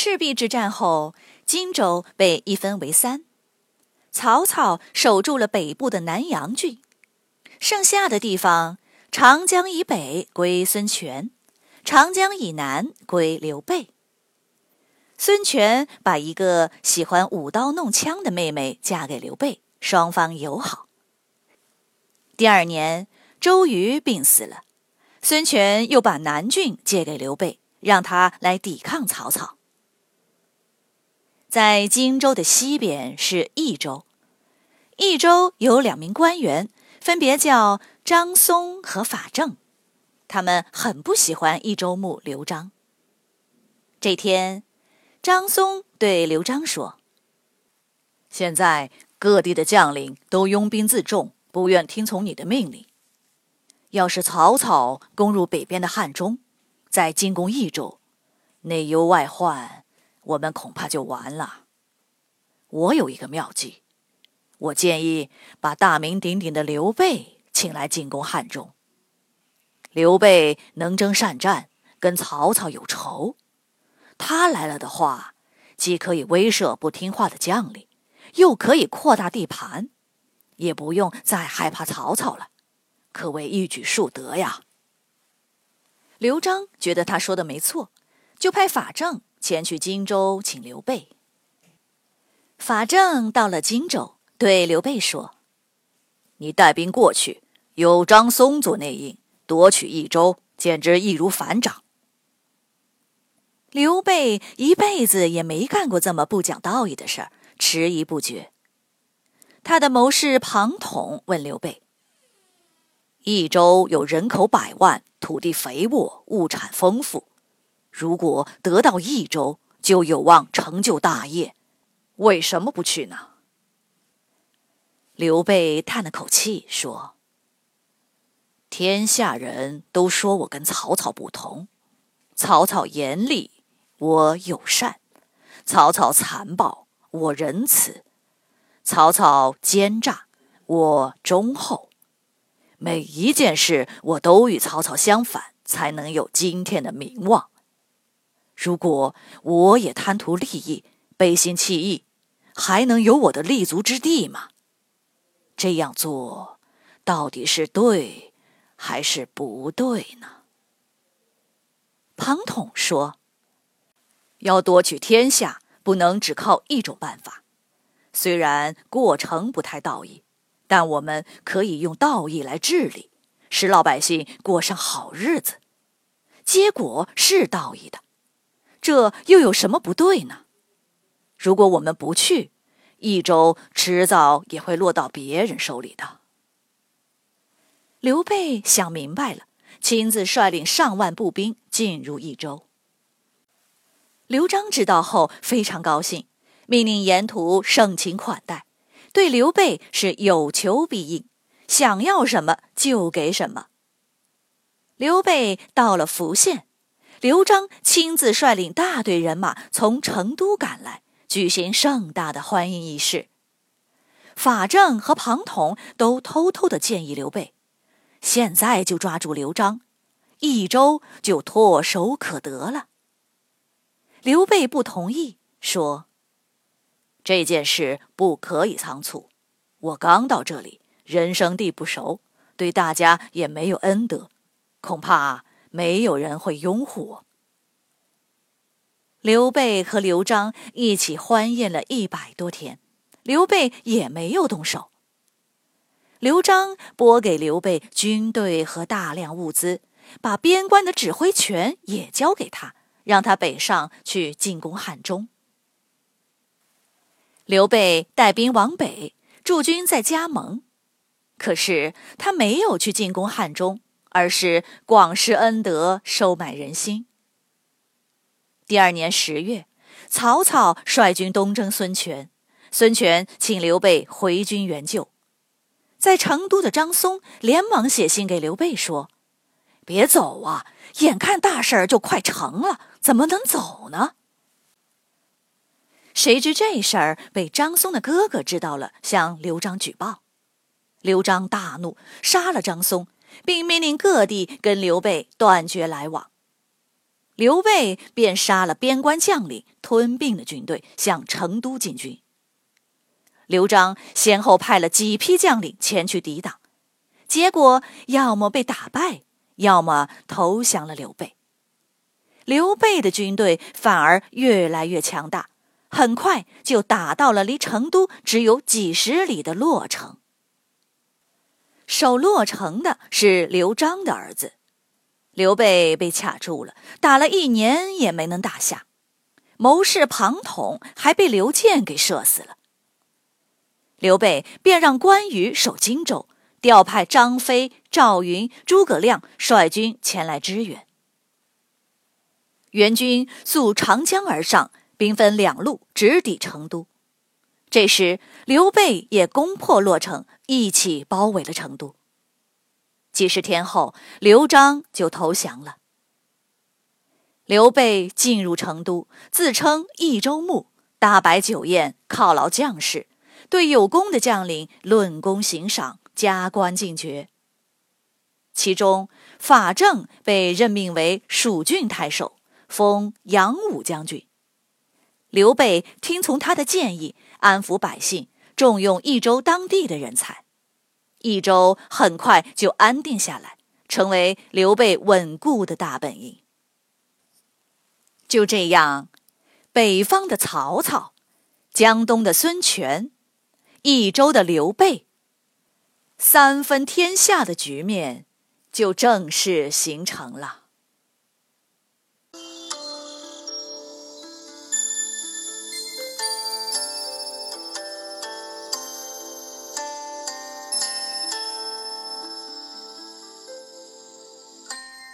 赤壁之战后，荆州被一分为三，曹操守住了北部的南阳郡，剩下的地方，长江以北归孙权，长江以南归刘备。孙权把一个喜欢舞刀弄枪的妹妹嫁给刘备，双方友好。第二年，周瑜病死了，孙权又把南郡借给刘备，让他来抵抗曹操。在荆州的西边是益州，益州有两名官员，分别叫张松和法正，他们很不喜欢益州牧刘璋。这天，张松对刘璋说：“现在各地的将领都拥兵自重，不愿听从你的命令。要是曹操攻入北边的汉中，再进攻益州，内忧外患。”我们恐怕就完了。我有一个妙计，我建议把大名鼎鼎的刘备请来进攻汉中。刘备能征善战，跟曹操有仇，他来了的话，既可以威慑不听话的将领，又可以扩大地盘，也不用再害怕曹操了，可谓一举数得呀。刘璋觉得他说的没错，就派法正。前去荆州请刘备。法正到了荆州，对刘备说：“你带兵过去，有张松做内应，夺取益州，简直易如反掌。”刘备一辈子也没干过这么不讲道义的事儿，迟疑不决。他的谋士庞统问刘备：“益州有人口百万，土地肥沃，物产丰富。”如果得到益州，就有望成就大业，为什么不去呢？刘备叹了口气说：“天下人都说我跟曹操不同，曹操严厉，我友善；曹操残暴，我仁慈；曹操奸诈，我忠厚。每一件事，我都与曹操相反，才能有今天的名望。”如果我也贪图利益、背信弃义，还能有我的立足之地吗？这样做到底是对还是不对呢？庞统说：“要夺取天下，不能只靠一种办法。虽然过程不太道义，但我们可以用道义来治理，使老百姓过上好日子。结果是道义的。”这又有什么不对呢？如果我们不去，益州迟早也会落到别人手里的。刘备想明白了，亲自率领上万步兵进入益州。刘璋知道后非常高兴，命令沿途盛情款待，对刘备是有求必应，想要什么就给什么。刘备到了福县。刘璋亲自率领大队人马从成都赶来，举行盛大的欢迎仪式。法正和庞统都偷偷的建议刘备：现在就抓住刘璋，益州就唾手可得了。刘备不同意，说：“这件事不可以仓促。我刚到这里，人生地不熟，对大家也没有恩德，恐怕……”没有人会拥护我。刘备和刘璋一起欢宴了一百多天，刘备也没有动手。刘璋拨给刘备军队和大量物资，把边关的指挥权也交给他，让他北上去进攻汉中。刘备带兵往北，驻军在加盟，可是他没有去进攻汉中。而是广施恩德，收买人心。第二年十月，曹操率军东征孙权，孙权请刘备回军援救。在成都的张松连忙写信给刘备说：“别走啊，眼看大事儿就快成了，怎么能走呢？”谁知这事儿被张松的哥哥知道了，向刘璋举报。刘璋大怒，杀了张松，并命令各地跟刘备断绝来往。刘备便杀了边关将领，吞并了军队，向成都进军。刘璋先后派了几批将领前去抵挡，结果要么被打败，要么投降了刘备。刘备的军队反而越来越强大。很快就打到了离成都只有几十里的洛城。守洛城的是刘璋的儿子，刘备被卡住了，打了一年也没能打下。谋士庞统还被刘建给射死了。刘备便让关羽守荆州，调派张飞、赵云、诸葛亮率军前来支援。援军溯长江而上。兵分两路直抵成都，这时刘备也攻破洛城，一起包围了成都。几十天后，刘璋就投降了。刘备进入成都，自称益州牧，大摆酒宴犒劳将士，对有功的将领论功行赏，加官进爵。其中，法正被任命为蜀郡太守，封扬武将军。刘备听从他的建议，安抚百姓，重用益州当地的人才，益州很快就安定下来，成为刘备稳固的大本营。就这样，北方的曹操，江东的孙权，益州的刘备，三分天下的局面就正式形成了。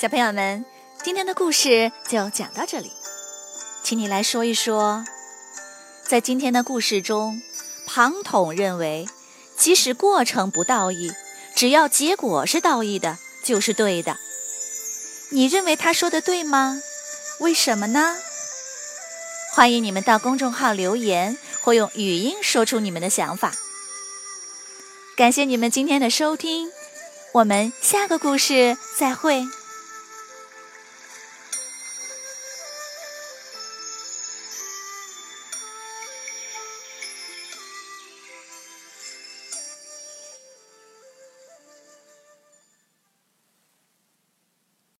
小朋友们，今天的故事就讲到这里，请你来说一说，在今天的故事中，庞统认为，即使过程不道义，只要结果是道义的，就是对的。你认为他说的对吗？为什么呢？欢迎你们到公众号留言，或用语音说出你们的想法。感谢你们今天的收听，我们下个故事再会。